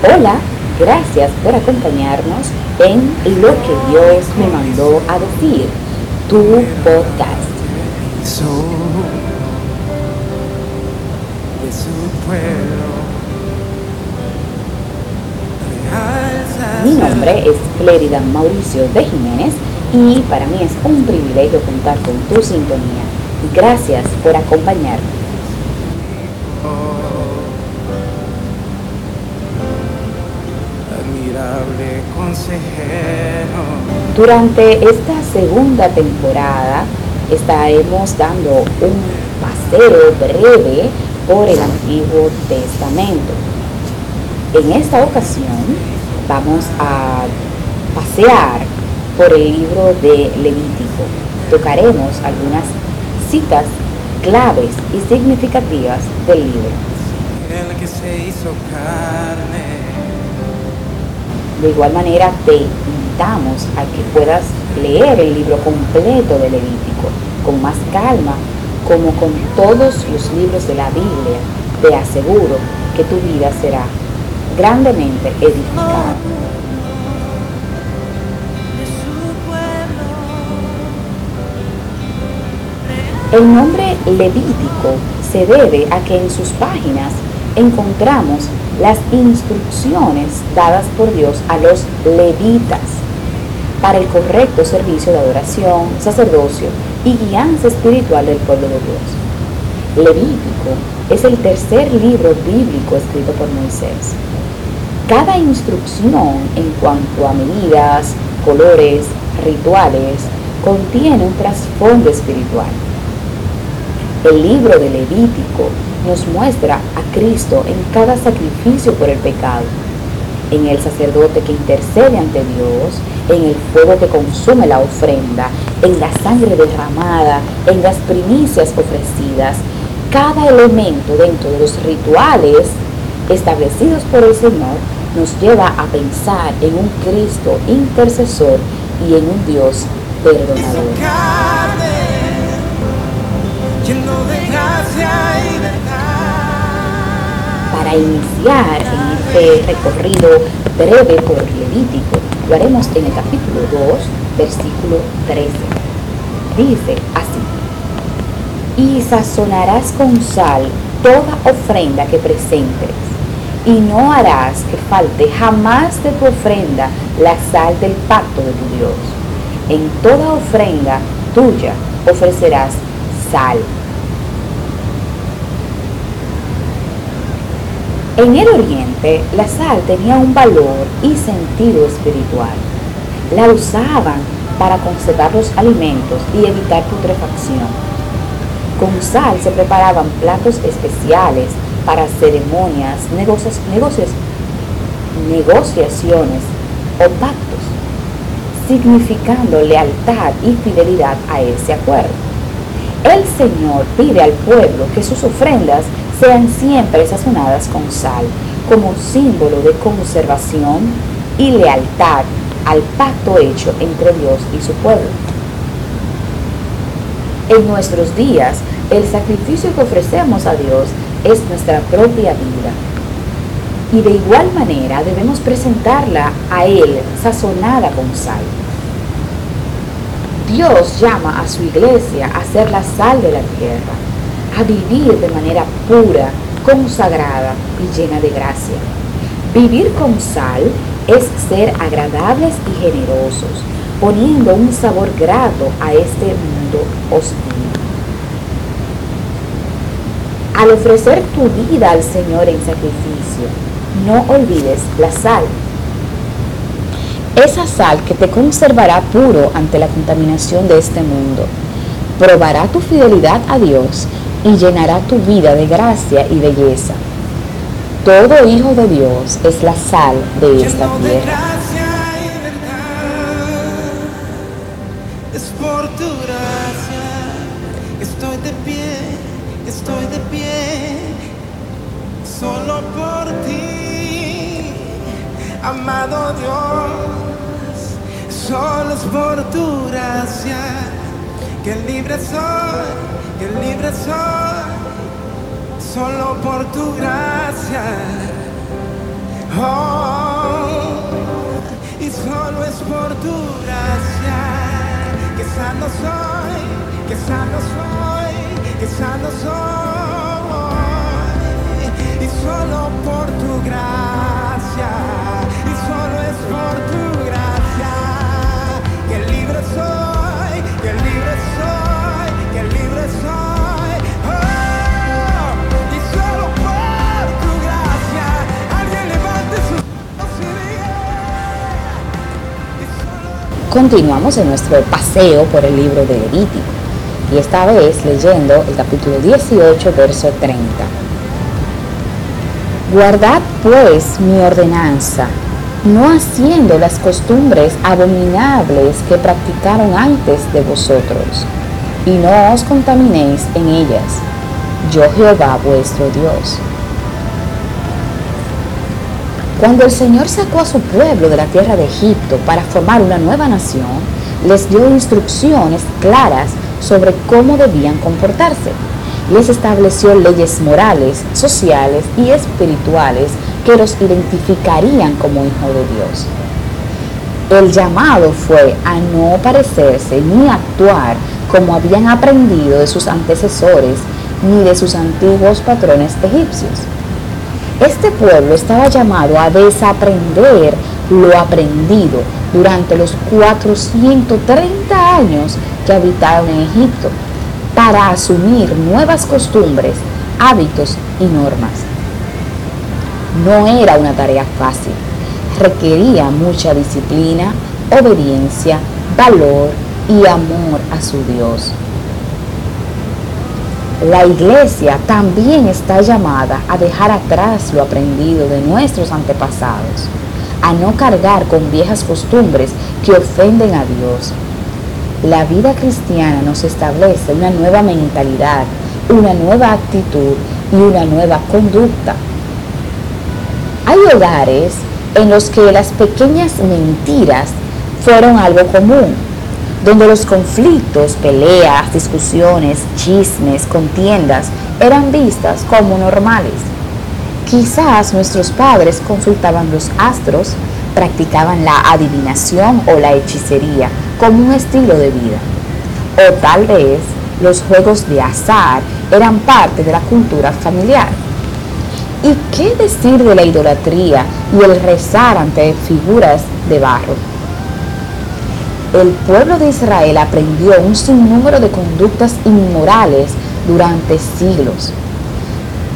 Hola, gracias por acompañarnos en Lo que Dios me mandó a decir, tu podcast. Mi nombre es Clérida Mauricio de Jiménez y para mí es un privilegio contar con tu sintonía. Gracias por acompañarme. Durante esta segunda temporada estaremos dando un paseo breve por el Antiguo Testamento. En esta ocasión vamos a pasear por el libro de Levítico. Tocaremos algunas citas claves y significativas del libro. El que se hizo carne de igual manera te invitamos a que puedas leer el libro completo de Levítico con más calma, como con todos los libros de la Biblia. Te aseguro que tu vida será grandemente edificada. El nombre Levítico se debe a que en sus páginas encontramos las instrucciones dadas por Dios a los levitas para el correcto servicio de adoración, sacerdocio y guianza espiritual del pueblo de Dios. Levítico es el tercer libro bíblico escrito por Moisés. Cada instrucción en cuanto a medidas, colores, rituales, contiene un trasfondo espiritual. El libro de Levítico nos muestra a Cristo en cada sacrificio por el pecado, en el sacerdote que intercede ante Dios, en el fuego que consume la ofrenda, en la sangre derramada, en las primicias ofrecidas. Cada elemento dentro de los rituales establecidos por el Señor nos lleva a pensar en un Cristo intercesor y en un Dios perdonador. Para iniciar en este recorrido breve por Levítico, lo haremos en el capítulo 2, versículo 13. Dice así, y sazonarás con sal toda ofrenda que presentes, y no harás que falte jamás de tu ofrenda la sal del pacto de tu Dios. En toda ofrenda tuya ofrecerás sal En el oriente, la sal tenía un valor y sentido espiritual. La usaban para conservar los alimentos y evitar putrefacción. Con sal se preparaban platos especiales para ceremonias, negociaciones o pactos, significando lealtad y fidelidad a ese acuerdo. El Señor pide al pueblo que sus ofrendas sean siempre sazonadas con sal, como símbolo de conservación y lealtad al pacto hecho entre Dios y su pueblo. En nuestros días, el sacrificio que ofrecemos a Dios es nuestra propia vida. Y de igual manera debemos presentarla a Él sazonada con sal. Dios llama a su iglesia a ser la sal de la tierra a vivir de manera pura, consagrada y llena de gracia. Vivir con sal es ser agradables y generosos, poniendo un sabor grato a este mundo hostil. Al ofrecer tu vida al Señor en sacrificio, no olvides la sal. Esa sal que te conservará puro ante la contaminación de este mundo. Probará tu fidelidad a Dios y llenará tu vida de gracia y belleza. Todo hijo de Dios es la sal de esta tierra. Es por tu gracia, estoy de pie, estoy de pie, solo por ti, amado Dios, solo es por tu gracia, que libre soy que libre soy, solo por tu gracia. Oh, y solo es por tu gracia que sano soy, que sano soy, que sano soy. Y solo por tu gracia, y solo es por tu Continuamos en nuestro paseo por el libro de Levítico y esta vez leyendo el capítulo 18, verso 30. Guardad pues mi ordenanza, no haciendo las costumbres abominables que practicaron antes de vosotros, y no os contaminéis en ellas. Yo Jehová vuestro Dios. Cuando el Señor sacó a su pueblo de la tierra de Egipto para formar una nueva nación, les dio instrucciones claras sobre cómo debían comportarse. Les estableció leyes morales, sociales y espirituales que los identificarían como hijos de Dios. El llamado fue a no parecerse ni actuar como habían aprendido de sus antecesores ni de sus antiguos patrones egipcios. Este pueblo estaba llamado a desaprender lo aprendido durante los 430 años que habitaron en Egipto para asumir nuevas costumbres, hábitos y normas. No era una tarea fácil, requería mucha disciplina, obediencia, valor y amor a su Dios. La iglesia también está llamada a dejar atrás lo aprendido de nuestros antepasados, a no cargar con viejas costumbres que ofenden a Dios. La vida cristiana nos establece una nueva mentalidad, una nueva actitud y una nueva conducta. Hay hogares en los que las pequeñas mentiras fueron algo común, donde los conflictos, peleas, discusiones, chismes, contiendas eran vistas como normales. Quizás nuestros padres consultaban los astros, practicaban la adivinación o la hechicería como un estilo de vida. O tal vez los juegos de azar eran parte de la cultura familiar. ¿Y qué decir de la idolatría y el rezar ante figuras de barro? El pueblo de Israel aprendió un sinnúmero de conductas inmorales durante siglos.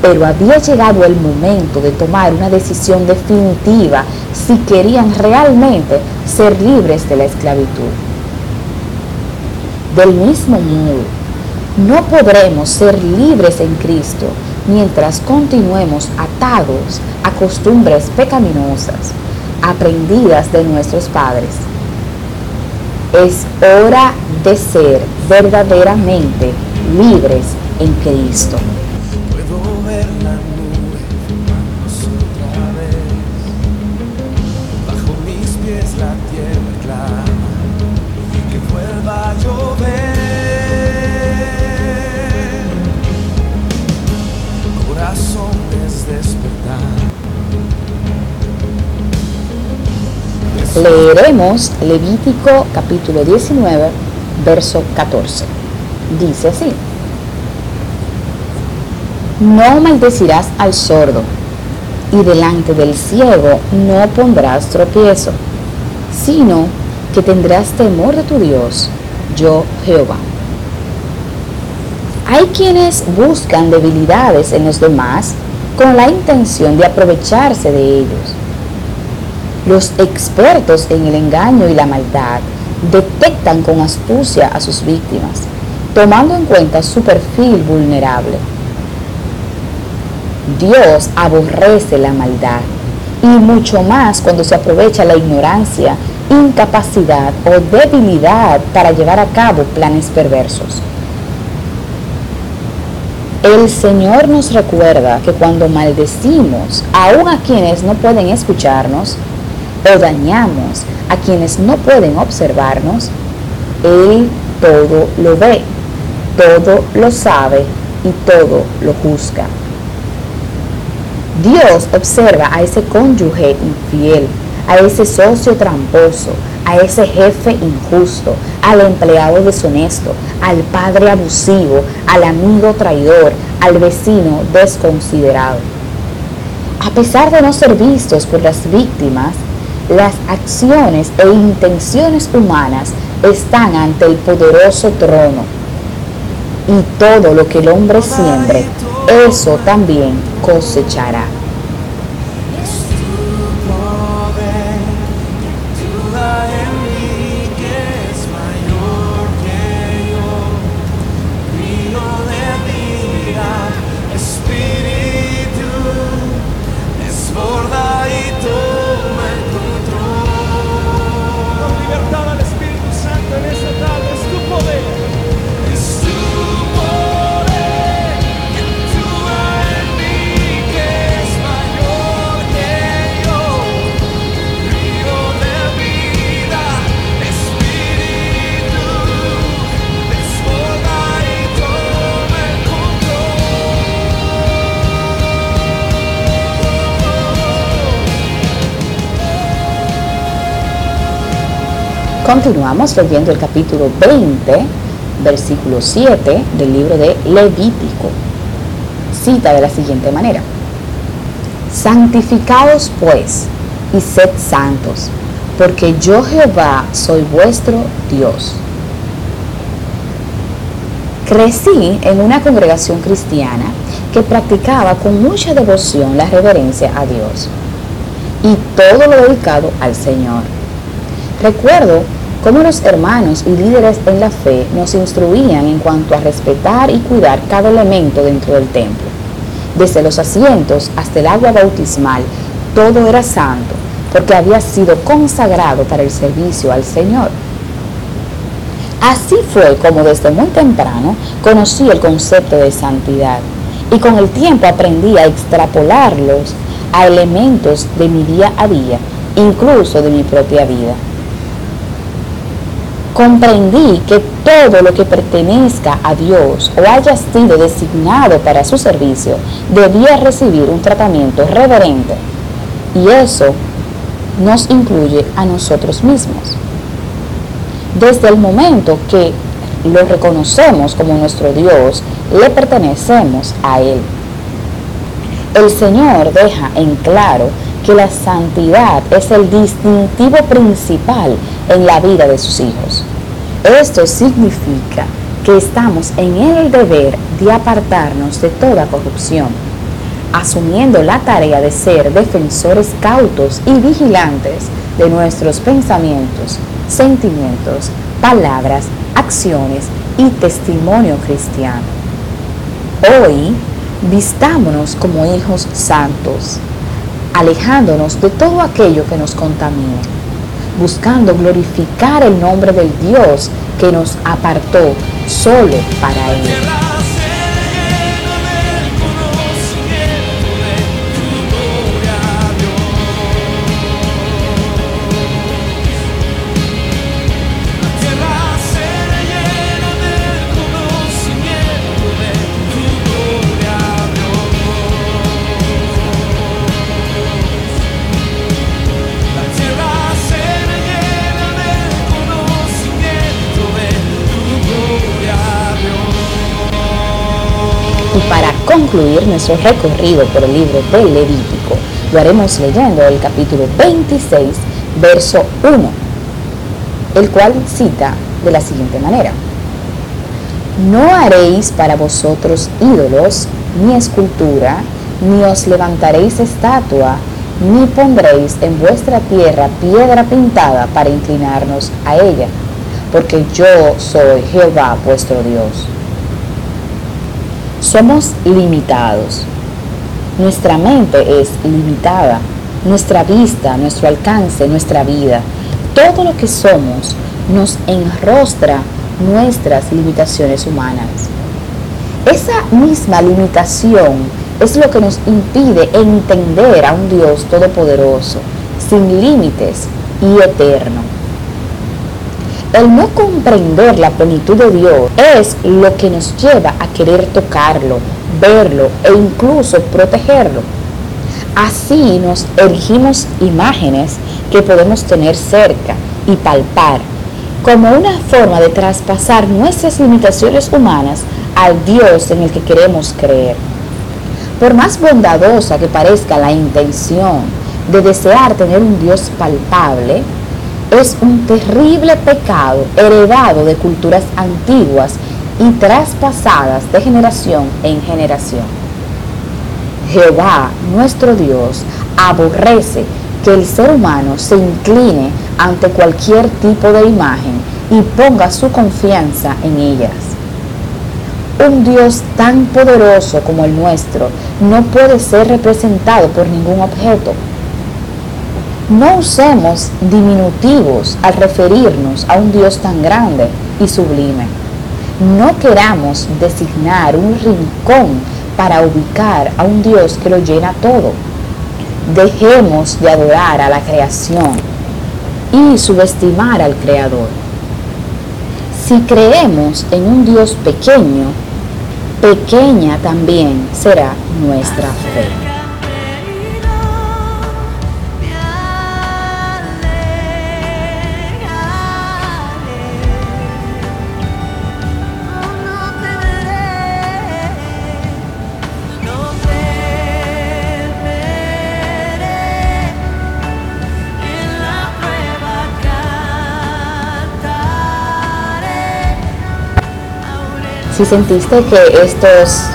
Pero había llegado el momento de tomar una decisión definitiva si querían realmente ser libres de la esclavitud. Del mismo modo, no podremos ser libres en Cristo mientras continuemos atados a costumbres pecaminosas aprendidas de nuestros padres. Es hora de ser verdaderamente libres en Cristo. Leeremos Levítico capítulo 19, verso 14. Dice así. No maldecirás al sordo, y delante del ciego no pondrás tropiezo, sino que tendrás temor de tu Dios, yo Jehová. Hay quienes buscan debilidades en los demás con la intención de aprovecharse de ellos. Los expertos en el engaño y la maldad detectan con astucia a sus víctimas, tomando en cuenta su perfil vulnerable. Dios aborrece la maldad y mucho más cuando se aprovecha la ignorancia, incapacidad o debilidad para llevar a cabo planes perversos. El Señor nos recuerda que cuando maldecimos aún a quienes no pueden escucharnos o dañamos a quienes no pueden observarnos, Él todo lo ve, todo lo sabe y todo lo juzga. Dios observa a ese cónyuge infiel, a ese socio tramposo, a ese jefe injusto, al empleado deshonesto, al padre abusivo, al amigo traidor, al vecino desconsiderado. A pesar de no ser vistos por las víctimas, las acciones e intenciones humanas están ante el poderoso trono. Y todo lo que el hombre siembre, eso también cosechará. Continuamos leyendo el capítulo 20, versículo 7 del libro de Levítico. Cita de la siguiente manera. Santificados pues y sed santos, porque yo Jehová soy vuestro Dios. Crecí en una congregación cristiana que practicaba con mucha devoción la reverencia a Dios y todo lo dedicado al Señor. Recuerdo cómo los hermanos y líderes en la fe nos instruían en cuanto a respetar y cuidar cada elemento dentro del templo. Desde los asientos hasta el agua bautismal, todo era santo, porque había sido consagrado para el servicio al Señor. Así fue como desde muy temprano conocí el concepto de santidad y con el tiempo aprendí a extrapolarlos a elementos de mi día a día, incluso de mi propia vida comprendí que todo lo que pertenezca a Dios o haya sido designado para su servicio debía recibir un tratamiento reverente. Y eso nos incluye a nosotros mismos. Desde el momento que lo reconocemos como nuestro Dios, le pertenecemos a Él. El Señor deja en claro que la santidad es el distintivo principal en la vida de sus hijos. Esto significa que estamos en el deber de apartarnos de toda corrupción, asumiendo la tarea de ser defensores cautos y vigilantes de nuestros pensamientos, sentimientos, palabras, acciones y testimonio cristiano. Hoy, vistámonos como hijos santos, alejándonos de todo aquello que nos contamine, buscando glorificar el nombre del Dios que nos apartó solo para Él. Concluir nuestro recorrido por el libro de Levítico, lo haremos leyendo el capítulo 26, verso 1, el cual cita de la siguiente manera. No haréis para vosotros ídolos, ni escultura, ni os levantaréis estatua, ni pondréis en vuestra tierra piedra pintada para inclinarnos a ella, porque yo soy Jehová vuestro Dios. Somos limitados. Nuestra mente es limitada. Nuestra vista, nuestro alcance, nuestra vida, todo lo que somos nos enrostra nuestras limitaciones humanas. Esa misma limitación es lo que nos impide entender a un Dios todopoderoso, sin límites y eterno. El no comprender la plenitud de Dios es lo que nos lleva a querer tocarlo, verlo e incluso protegerlo. Así nos erigimos imágenes que podemos tener cerca y palpar, como una forma de traspasar nuestras limitaciones humanas al Dios en el que queremos creer. Por más bondadosa que parezca la intención de desear tener un Dios palpable, es un terrible pecado heredado de culturas antiguas y traspasadas de generación en generación. Jehová, nuestro Dios, aborrece que el ser humano se incline ante cualquier tipo de imagen y ponga su confianza en ellas. Un Dios tan poderoso como el nuestro no puede ser representado por ningún objeto. No usemos diminutivos al referirnos a un Dios tan grande y sublime. No queramos designar un rincón para ubicar a un Dios que lo llena todo. Dejemos de adorar a la creación y subestimar al Creador. Si creemos en un Dios pequeño, pequeña también será nuestra fe. Si sentiste que estos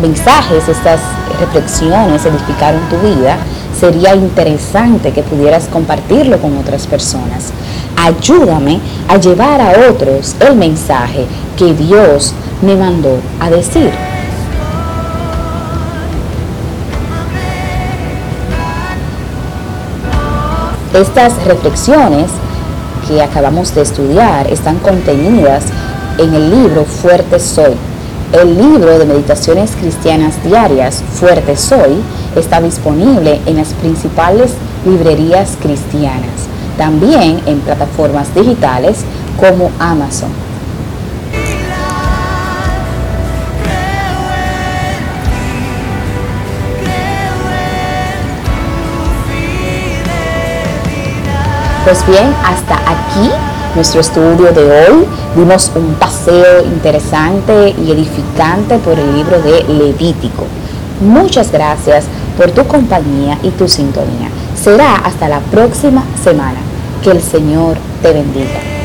mensajes, estas reflexiones edificaron tu vida, sería interesante que pudieras compartirlo con otras personas. Ayúdame a llevar a otros el mensaje que Dios me mandó a decir. Estas reflexiones que acabamos de estudiar están contenidas en el libro Fuerte Soy. El libro de meditaciones cristianas diarias Fuerte Soy está disponible en las principales librerías cristianas, también en plataformas digitales como Amazon. Pues bien, hasta aquí nuestro estudio de hoy. Dimos un paseo interesante y edificante por el libro de Levítico. Muchas gracias por tu compañía y tu sintonía. Será hasta la próxima semana. Que el Señor te bendiga.